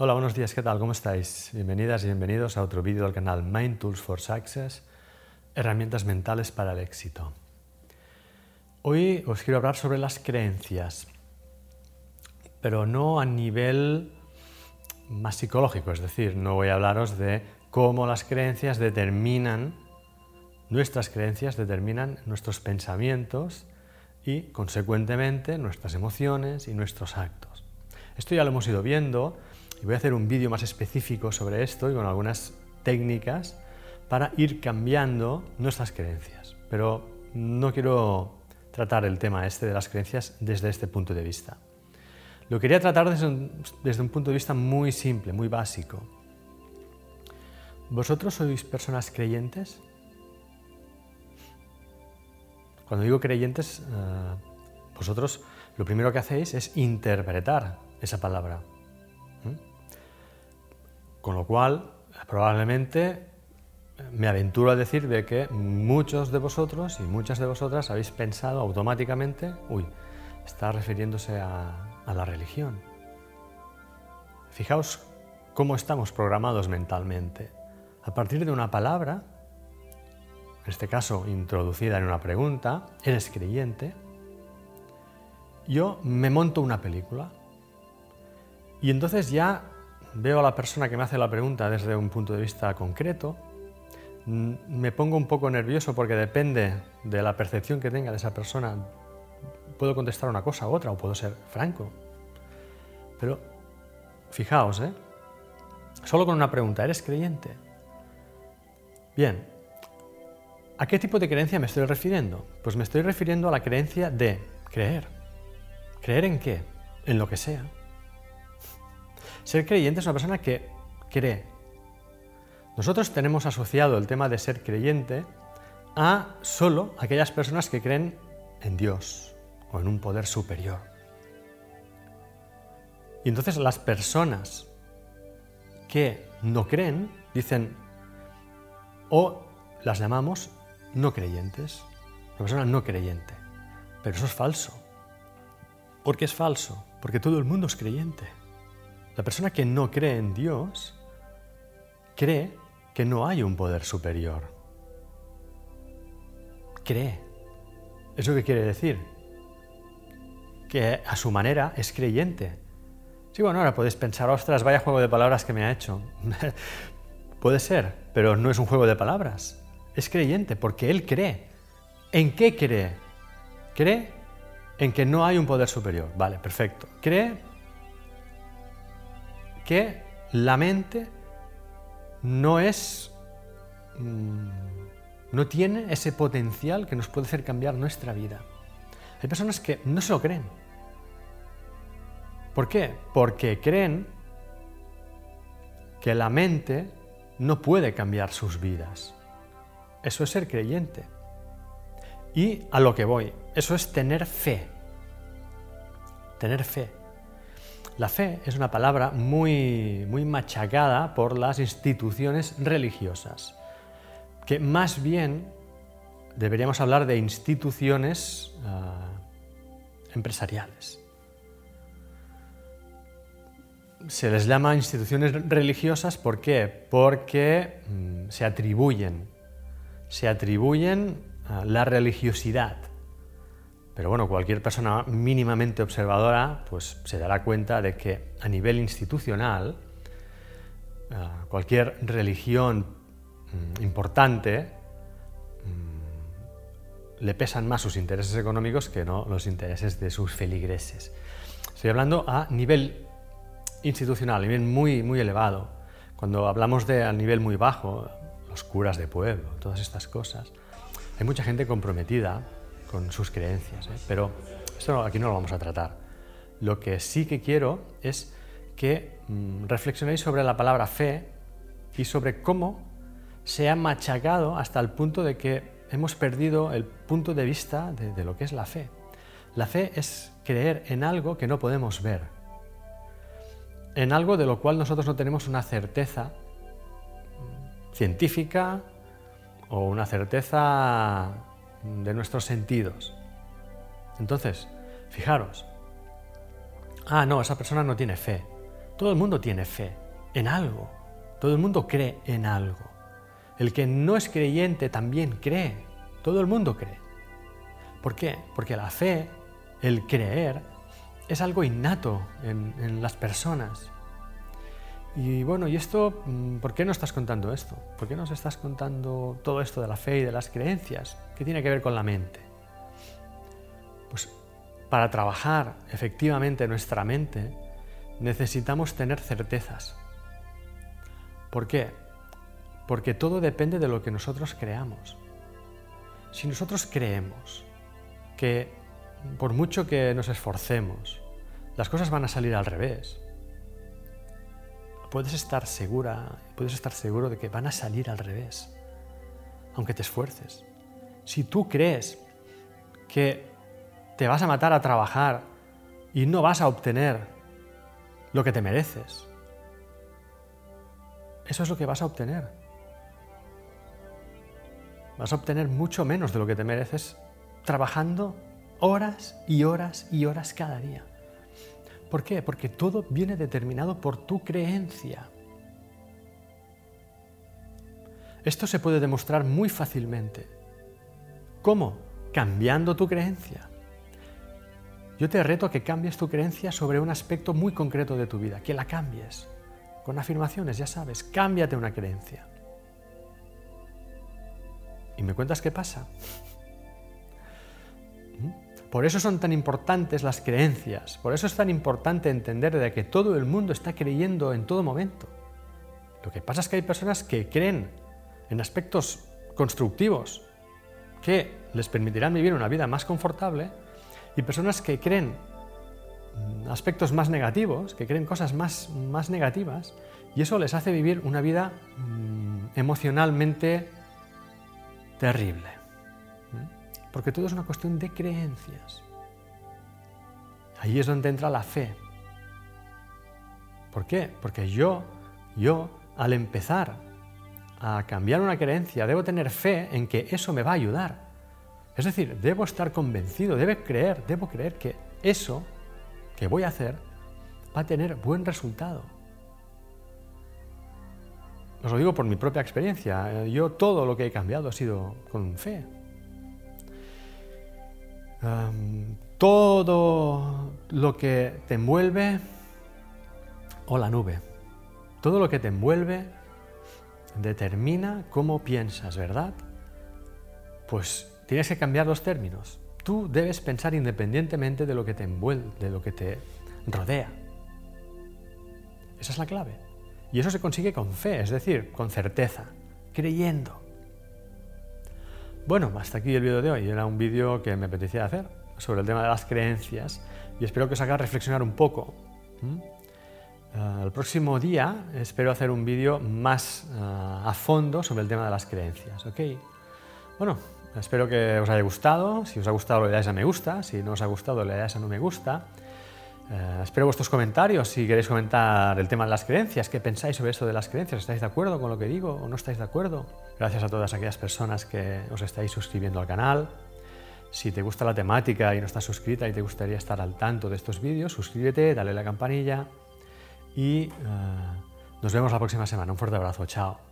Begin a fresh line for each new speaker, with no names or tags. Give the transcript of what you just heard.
Hola, buenos días, ¿qué tal? ¿Cómo estáis? Bienvenidas y bienvenidos a otro vídeo del canal Mind Tools for Success, herramientas mentales para el éxito. Hoy os quiero hablar sobre las creencias, pero no a nivel más psicológico, es decir, no voy a hablaros de cómo las creencias determinan, nuestras creencias determinan nuestros pensamientos y, consecuentemente, nuestras emociones y nuestros actos. Esto ya lo hemos ido viendo y voy a hacer un vídeo más específico sobre esto y con algunas técnicas para ir cambiando nuestras creencias. Pero no quiero tratar el tema este de las creencias desde este punto de vista. Lo quería tratar desde un, punto de vista muy simple, muy básico. ¿Vosotros sois personas creyentes? Cuando digo creyentes, eh, vosotros lo primero que hacéis es interpretar esa palabra. Con lo cual, probablemente me aventuro a decir de que muchos de vosotros y muchas de vosotras habéis pensado automáticamente, uy, está refiriéndose a, la religión. Fijaos cómo estamos programados mentalmente. A partir de una palabra, en este caso introducida en una pregunta, ¿eres creyente? Yo me monto una película y entonces ya veo a la persona que me hace la pregunta desde un punto de vista concreto, me pongo un poco nervioso porque depende de la percepción que tenga de esa persona, puedo contestar una cosa u otra o puedo ser franco. Pero fijaos, ¿eh? Solo con una pregunta, ¿eres creyente? Bien, ¿a qué tipo de creencia me estoy refiriendo? Pues me estoy refiriendo a la creencia de creer. ¿Creer en qué? En lo que sea. Ser creyente es una persona que cree. Nosotros tenemos asociado el tema de ser creyente a solo aquellas personas que creen en Dios o en un poder superior. Y entonces las personas que no creen dicen o las llamamos no creyentes, una persona no creyente. Pero eso es falso. ¿Por qué es falso? Porque todo el mundo es creyente. La persona que no cree en Dios cree que no hay un poder superior. Cree. ¿Eso qué quiere decir? Que a su manera es creyente. Sí, bueno, ahora podéis pensar, ostras, vaya juego de palabras que me ha hecho. Puede ser, pero no es un juego de palabras. Es creyente porque él cree. ¿En qué cree? Cree en que no hay un poder superior. Vale, perfecto. Cree que la mente no es mm, no tiene ese potencial que nos puede hacer cambiar nuestra vida. Hay personas que no se lo creen. ¿Por qué? Porque creen que la mente no puede cambiar sus vidas. Eso es ser creyente. Y a lo que voy, eso es tener fe. Tener fe. La fe es una palabra muy, muy machacada por las instituciones religiosas, que más bien deberíamos hablar de instituciones ah, empresariales. Se les llama instituciones religiosas ¿por qué? Porque mm, se atribuyen, se atribuyen la religiosidad pero bueno, cualquier persona mínimamente observadora pues, se dará cuenta de que a nivel institucional, eh, cualquier religión mm, importante mm, le pesan más sus intereses económicos que no los intereses de sus feligreses. Estoy hablando a nivel institucional, a nivel muy, muy elevado. Cuando hablamos de a nivel muy bajo, los curas de pueblo, todas estas cosas, hay mucha gente comprometida con sus creencias. ¿eh? Pero esto aquí no lo vamos a tratar. Lo que sí que quiero es que mm, reflexionéis sobre la palabra fe y sobre cómo se ha machacado hasta el punto de que hemos perdido el punto de vista de, de lo que es la fe. La fe es creer en algo que no podemos ver, en algo de lo cual nosotros no tenemos una certeza científica o una certeza de nuestros sentidos. Entonces, fijaros, ah, no, esa persona no tiene fe. Todo el mundo tiene fe en algo. Todo el mundo cree en algo. El que no es creyente también cree. Todo el mundo cree. ¿Por qué? Porque la fe, el creer, es algo innato en, las personas. Y bueno, ¿y esto? Mm, ¿Por qué no estás contando esto? ¿Por qué nos estás contando todo esto de la fe y de las creencias? ¿Qué tiene que ver con la mente? Pues para trabajar efectivamente nuestra mente necesitamos tener certezas. ¿Por qué? Porque todo depende de lo que nosotros creamos. Si nosotros creemos que por mucho que nos esforcemos, las cosas van a salir al revés, puedes estar segura, puedes estar seguro de que van a salir al revés, aunque te esfuerces. Si tú crees que te vas a matar a trabajar y no vas a obtener lo que te mereces, eso es lo que vas a obtener. Vas a obtener mucho menos de lo que te mereces trabajando horas y horas y horas cada día. ¿Por qué? Porque todo viene determinado por tu creencia. Esto se puede demostrar muy fácilmente. ¿Cómo? Cambiando tu creencia. Yo te reto a que cambies tu creencia sobre un aspecto muy concreto de tu vida, que la cambies. Con afirmaciones, ya sabes, cámbiate una creencia. ¿Y me cuentas qué pasa? Por eso son tan importantes las creencias, por eso es tan importante entender de que todo el mundo está creyendo en todo momento. Lo que pasa es que hay personas que creen en aspectos constructivos que les permitirán vivir una vida más confortable y personas que creen aspectos más negativos, que creen cosas más, más negativas, y eso les hace vivir una vida mm, emocionalmente terrible. Porque todo es una cuestión de creencias. Ahí es donde entra la fe. ¿Por qué? Porque yo, yo, al empezar a cambiar una creencia, debo tener fe en que eso me va a ayudar. Es decir, debo estar convencido, debo creer, debo creer que eso que voy a hacer va a tener buen resultado. Os lo digo por mi propia experiencia. Yo todo lo que he cambiado ha sido con fe. Todo lo que te envuelve, o la nube, todo lo que te envuelve determina cómo piensas, ¿verdad? Pues tienes que cambiar los términos. Tú debes pensar independientemente de lo que te envuelve, de lo que te rodea. Esa es la clave. Y eso se consigue con fe, es decir, con certeza, creyendo. Bueno, hasta aquí el vídeo de hoy. Era un vídeo que me apetecía hacer sobre el tema de las creencias y espero que os haga reflexionar un poco. Eh, el próximo día espero hacer un vídeo más eh, a fondo sobre el tema de las creencias. ¿ok? Bueno, Espero que os haya gustado. Si os ha gustado, le dais a me gusta. Si no os ha gustado, le dais a no me gusta. Eh, espero vuestros comentarios si queréis comentar el tema de las creencias. ¿Qué pensáis sobre esto de las creencias? ¿Estáis de acuerdo con lo que digo o no estáis de acuerdo? Gracias a todas aquellas personas que os estáis suscribiendo al canal. Si te gusta la temática y no estás suscrita y te gustaría estar al tanto de estos vídeos, suscríbete, dale a la campanilla y eh, nos vemos la próxima semana. Un fuerte abrazo. Chao.